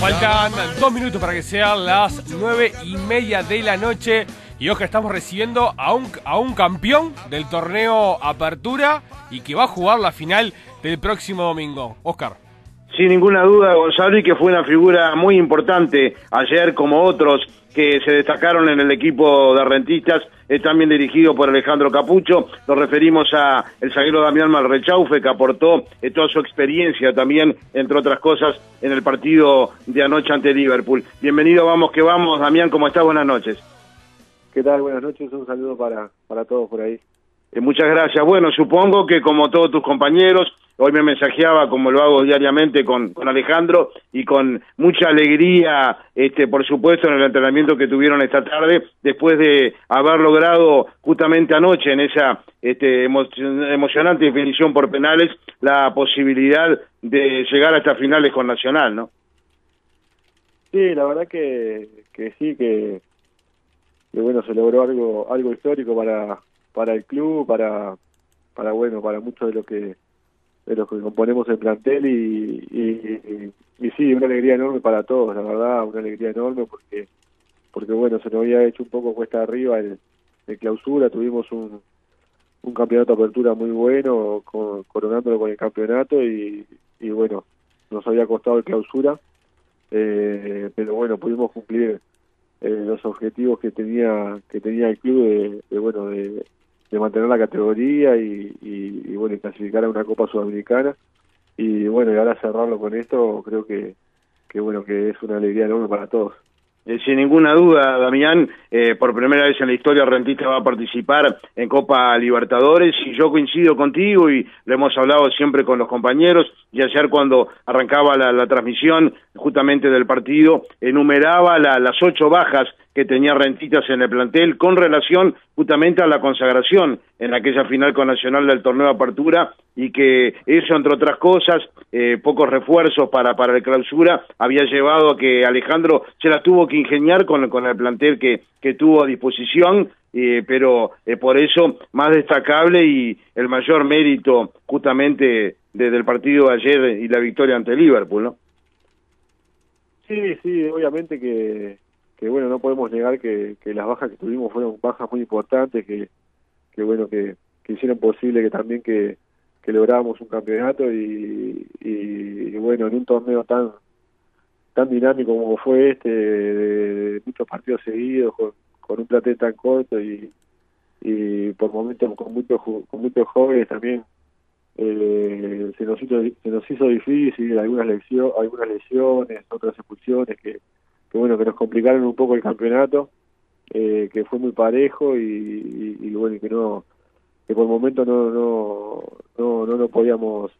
Faltan dos minutos para que sean las nueve y media de la noche. Y Oscar, estamos recibiendo a un, a un campeón del torneo Apertura y que va a jugar la final del próximo domingo. Oscar. Sin ninguna duda, Gonzalo, y que fue una figura muy importante ayer, como otros que se destacaron en el equipo de rentistas, es también dirigido por Alejandro Capucho. Nos referimos a el zaguero Damián Malrechaufe, que aportó eh, toda su experiencia también, entre otras cosas, en el partido de anoche ante Liverpool. Bienvenido, vamos que vamos. Damián, ¿cómo estás? Buenas noches. ¿Qué tal? Buenas noches. Un saludo para, para todos por ahí. Eh, muchas gracias. Bueno, supongo que como todos tus compañeros, hoy me mensajeaba como lo hago diariamente con, Alejandro y con mucha alegría, este, por supuesto, en el entrenamiento que tuvieron esta tarde, después de haber logrado justamente anoche en esa este, emocionante definición por penales la posibilidad de llegar a estas finales con Nacional, ¿no? Sí, la verdad que, que sí, que, que bueno, se logró algo, algo histórico para, para el club, para, para bueno, para muchos de los que de los que componemos el plantel y, y, y, sí, una alegría enorme para todos, la verdad, una alegría enorme porque porque bueno, se nos había hecho un poco cuesta arriba el, clausura, tuvimos un, un campeonato de apertura muy bueno, con, coronándolo con el campeonato y, y bueno, nos había costado el clausura, eh, pero bueno, pudimos cumplir eh, los objetivos que tenía que tenía el club de, de bueno de, de mantener la categoría y, y, bueno, clasificar a una Copa Sudamericana. Y bueno, y ahora cerrarlo con esto, creo que, que bueno, que es una alegría enorme para todos. Eh, sin ninguna duda, Damián, eh, por primera vez en la historia Rentista va a participar en Copa Libertadores y yo coincido contigo y lo hemos hablado siempre con los compañeros y ayer cuando arrancaba la, transmisión justamente del partido enumeraba las ocho bajas que tenía Rentitas en el plantel con relación justamente a la consagración en aquella final con Nacional del torneo apertura y que eso, entre otras cosas, eh, pocos refuerzos para, para la clausura, había llevado a que Alejandro se la tuvo que ingeniar con, con el plantel que, que tuvo a disposición, eh, pero eh, por eso más destacable y el mayor mérito justamente desde el partido de ayer y la victoria ante Liverpool, ¿no? Sí, sí, obviamente que que bueno, no podemos negar que, que las bajas que tuvimos fueron bajas muy importantes, que, que bueno, que, que hicieron posible que también que, que lográramos un campeonato y, y, bueno, en un torneo tan tan dinámico como fue este, de, muchos partidos seguidos, con, con un plantel tan corto y, y por momentos con muchos con muchos jóvenes también eh, se nos hizo se nos hizo difícil algunas lesiones algunas lesiones otras expulsiones que que bueno que nos complicaron un poco el campeonato eh, que fue muy parejo y, y, bueno que no que por el momento no no no no, no podíamos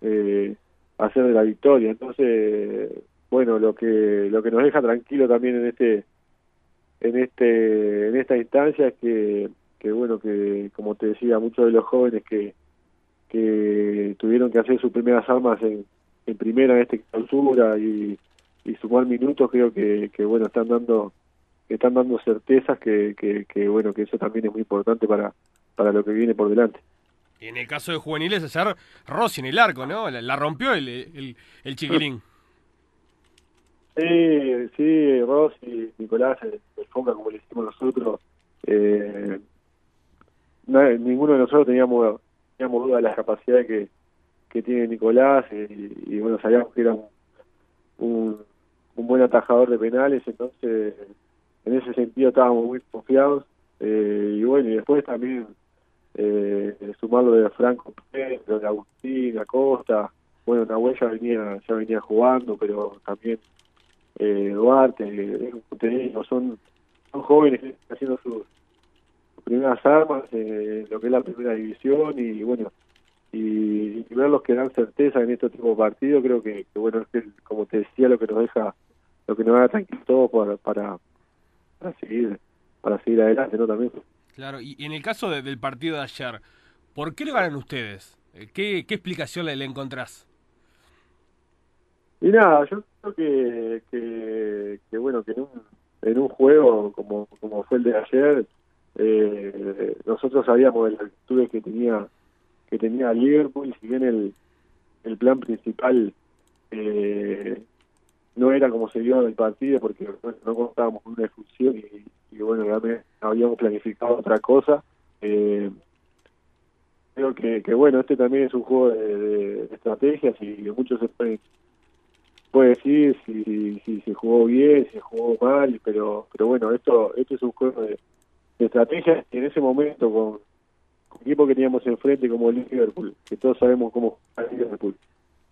eh, hacer de la victoria. Entonces bueno lo que lo que nos deja tranquilo también en este en este en esta instancia es que que bueno que como te decía muchos de los jóvenes que que tuvieron que hacer sus primeras armas en, en primera en esta clausura y y sumar minutos creo que, que bueno están dando están dando certezas que, que, bueno que eso también es muy importante para para lo que viene por delante. En el caso de juveniles ayer Rossi en el arco no la, rompió el, el, el chiquilín. Sí sí Rossi Nicolás el, Fonca como le hicimos nosotros eh, ninguno de nosotros teníamos teníamos duda de las capacidades que que tiene Nicolás y, y bueno sabíamos que era un, un buen atajador de penales, entonces en ese sentido estábamos muy confiados. Eh, y bueno, y después también eh, sumarlo de Franco Pedro, de Agustín, Acosta, bueno, Nahuel ya venía, ya venía jugando, pero también eh, Duarte, eh, son, son jóvenes haciendo sus, primeras armas en lo que es la primera división y bueno, y, y ver los que dan certeza en este tipo de partidos, creo que, bueno, es que, como te decía, lo que nos deja, lo que nos da tranquilo todo para, para, para seguir para seguir adelante, ¿no? También. Claro, y, en el caso del partido de ayer, ¿por qué le ganan ustedes? Eh, ¿Qué, qué explicación le, le encontrás? Y nada, yo creo que, que, que bueno, que en un, en un juego como, como fue el de ayer, eh, nosotros sabíamos de las actitudes que tenía que tenía Liverpool, si bien el, el plan principal eh, no era como se dio en el partido porque no contábamos con una expulsión y, bueno, ya habíamos planificado otra cosa. Eh, creo que, que, bueno, este también es un juego de, estrategias y muchos se puede, decir si, si, se jugó bien, si se jugó mal, pero pero bueno, esto esto es un juego de, estrategias y en ese momento con, equipo que teníamos enfrente como el Liverpool, que todos sabemos cómo es Liverpool,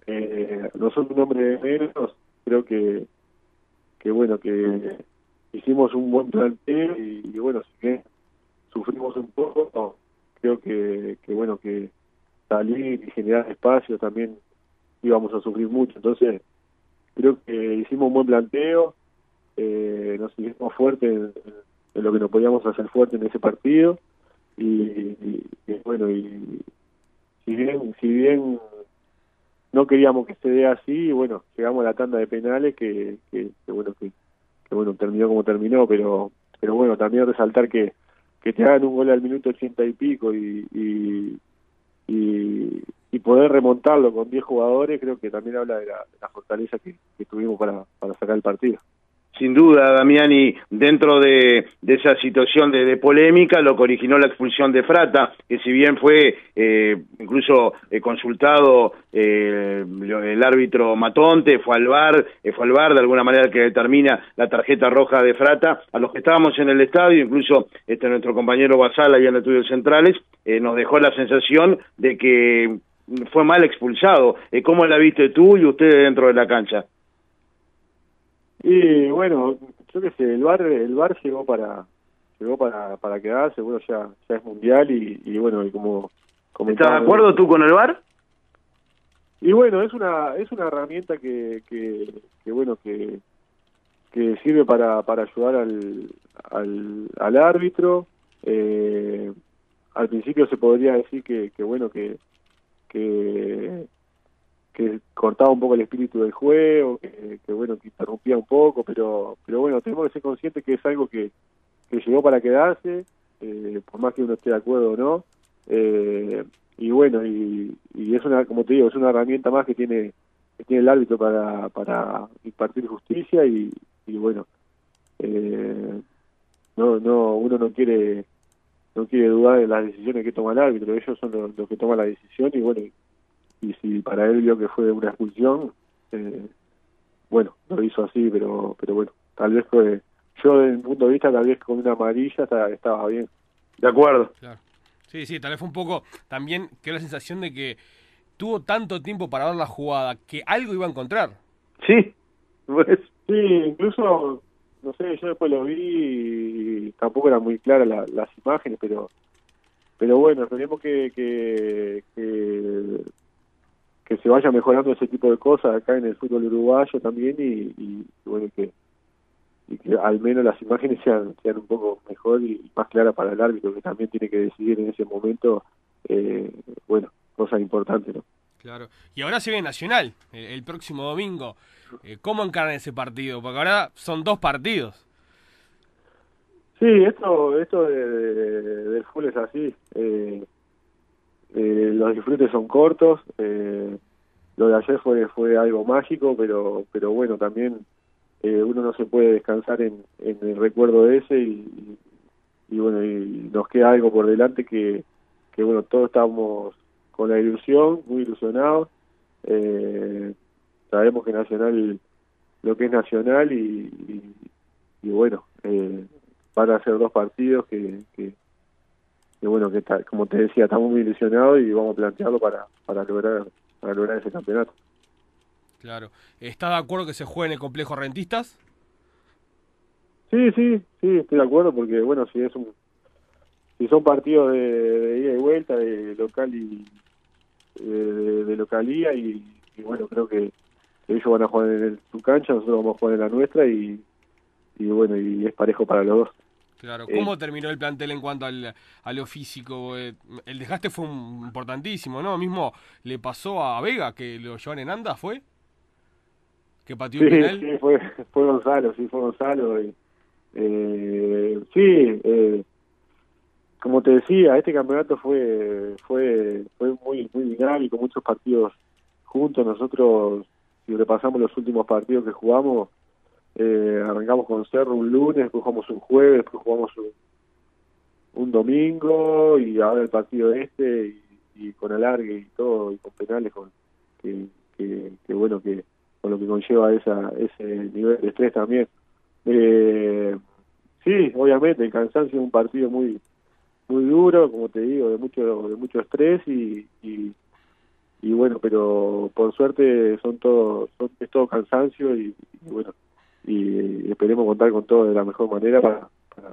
eh, nosotros un hombre de menos, creo que que bueno, que hicimos un buen planteo y, bueno, si que sufrimos un poco, creo que, que bueno, que salir y generar espacio también íbamos a sufrir mucho. Entonces, creo que hicimos un buen planteo, eh, nos hicimos fuertes en, lo que nos podíamos hacer fuerte en ese partido y, bueno, y si bien, si bien no queríamos que se dé así, bueno, llegamos a la tanda de penales que, que, bueno, que, bueno, terminó como terminó, pero pero bueno, también resaltar que que te hagan un gol al minuto ochenta y pico y, y, y, poder remontarlo con 10 jugadores, creo que también habla de la, fortaleza que, tuvimos para, para sacar el partido. Sin duda, Damiani, dentro de, esa situación de, polémica, lo que originó la expulsión de Frata, que si bien fue eh, incluso eh, consultado eh, el árbitro Matonte, fue al VAR, fue al VAR de alguna manera que determina la tarjeta roja de Frata, a los que estábamos en el estadio, incluso este nuestro compañero Basal ahí en estudios centrales, nos dejó la sensación de que fue mal expulsado. ¿Cómo la viste tú y usted dentro de la cancha? Y bueno, yo qué sé, el bar el bar llegó para llegó para para quedarse, bueno, ya ya es mundial y, y bueno, y como ¿Estás de acuerdo tú con el bar? Y bueno, es una es una herramienta que que, que bueno que que sirve para para ayudar al al, al árbitro eh, al principio se podría decir que, que bueno que que que cortaba un poco el espíritu del juego, que, bueno, que interrumpía un poco, pero pero bueno, tenemos que ser conscientes que es algo que, que llegó para quedarse, eh, por más que uno esté de acuerdo o no, eh, y bueno, y, y, es una, como te digo, es una herramienta más que tiene que tiene el árbitro para, para impartir justicia y, y bueno, eh, no, no, uno no quiere no quiere dudar de las decisiones que toma el árbitro, ellos son los, que toman la decisión y bueno, y si para él vio que fue una expulsión, eh, bueno, lo hizo así, pero pero bueno, tal vez fue, yo desde mi punto de vista, tal vez con una amarilla estaba, bien. De acuerdo. Claro. Sí, sí, tal vez fue un poco también que la sensación de que tuvo tanto tiempo para ver la jugada que algo iba a encontrar. Sí, pues. Sí, incluso, no sé, yo después lo vi y tampoco eran muy claras las imágenes, pero pero bueno, esperemos que, que, que que se vaya mejorando ese tipo de cosas acá en el fútbol uruguayo también y, bueno que y que al menos las imágenes sean sean un poco mejor y más claras para el árbitro que también tiene que decidir en ese momento eh, bueno cosas importantes no claro. Y ahora se ve Nacional el, próximo domingo. Eh, cómo encaran ese partido porque ahora son dos partidos. Sí esto esto de, del fútbol es así. Eh, eh, los disfrutes son cortos. Eh, lo de ayer fue fue algo mágico, pero pero bueno, también eh, uno no se puede descansar en, en el recuerdo de ese y, bueno, y nos queda algo por delante que, que bueno, todos estamos con la ilusión, muy ilusionados. Eh, sabemos que Nacional, lo que es Nacional y, y, bueno, eh, van a ser dos partidos que, que, y bueno, que como te decía, estamos muy ilusionados y vamos a plantearlo para, para, lograr, para lograr ese campeonato. Claro. ¿Está de acuerdo que se juegue en el complejo Rentistas? Sí, sí, sí, estoy de acuerdo porque, bueno, si es un si son partidos de, ida y vuelta, de local y de, localía y, bueno, creo que ellos van a jugar en su cancha, nosotros vamos a jugar en la nuestra y, y bueno, y es parejo para los dos. Claro, eh, ¿cómo terminó el plantel en cuanto al, a lo físico? Eh, el desgaste fue importantísimo, ¿no? Mismo le pasó a Vega, que lo llevan en anda, ¿fue? Que pateó sí, Sí, fue, fue Gonzalo, sí, fue Gonzalo. eh, sí, eh, como te decía, este campeonato fue fue fue muy muy dinámico, muchos partidos juntos. Nosotros, si repasamos los últimos partidos que jugamos, eh, arrancamos con Cerro un lunes, después jugamos un jueves, después jugamos un, domingo y ahora el partido este y, con alargue y todo y con penales con que, que, bueno que con lo que conlleva esa ese nivel de estrés también. Eh, sí obviamente el cansancio es un partido muy muy duro como te digo de mucho de mucho estrés y, y, bueno pero por suerte son todos son, es todo cansancio y bueno y esperemos contar con todo de la mejor manera para,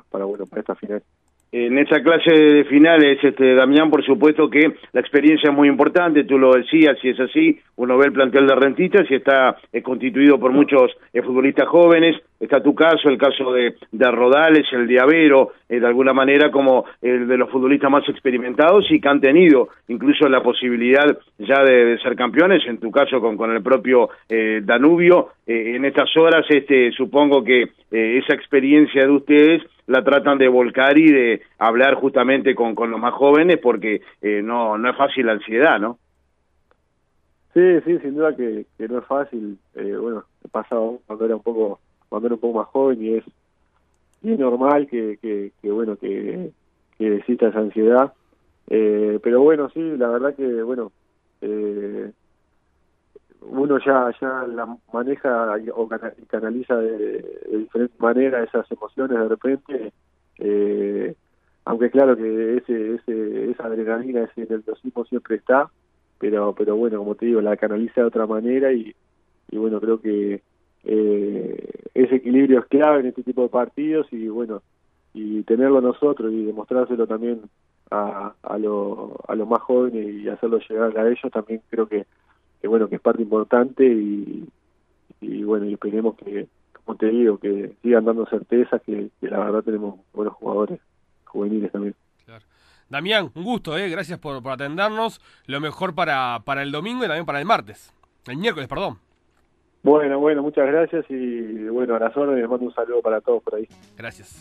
para, bueno para esta final. En esta clase de finales, este, Damián, por supuesto que la experiencia es muy importante, tú lo decías, si es así, uno ve el plantel de Rentistas y está constituido por muchos eh, futbolistas jóvenes, está tu caso, el caso de, de Rodales, el de eh, de alguna manera como el de los futbolistas más experimentados y que han tenido incluso la posibilidad ya de, ser campeones, en tu caso con, con el propio eh, Danubio, en estas horas este, supongo que esa experiencia de ustedes la tratan de volcar y de hablar justamente con, con los más jóvenes porque eh, no, no es fácil la ansiedad, ¿no? Sí, sí, sin duda que, que no es fácil. Eh, bueno, he pasado cuando era un poco cuando era un poco más joven y es, y es normal que, que, que bueno que, que exista esa ansiedad. Eh, pero bueno, sí, la verdad que bueno eh, uno ya ya la maneja o canaliza de, diferentes maneras esas emociones de repente eh, aunque claro que ese, ese esa adrenalina ese nerviosismo siempre está pero pero bueno como te digo la canaliza de otra manera y, y bueno creo que eh, ese equilibrio es clave en este tipo de partidos y bueno y tenerlo nosotros y demostrárselo también a, a, lo, a los más jóvenes y hacerlo llegar a ellos también creo que que bueno que es parte importante y, y bueno y esperemos que como te digo que sigan dando certeza que, la verdad tenemos buenos jugadores juveniles también. Claro. Damián un gusto eh gracias por, por atendernos. Lo mejor para para el domingo y también para el martes. El miércoles perdón. Bueno bueno muchas gracias y bueno a las órdenes les mando un saludo para todos por ahí. Gracias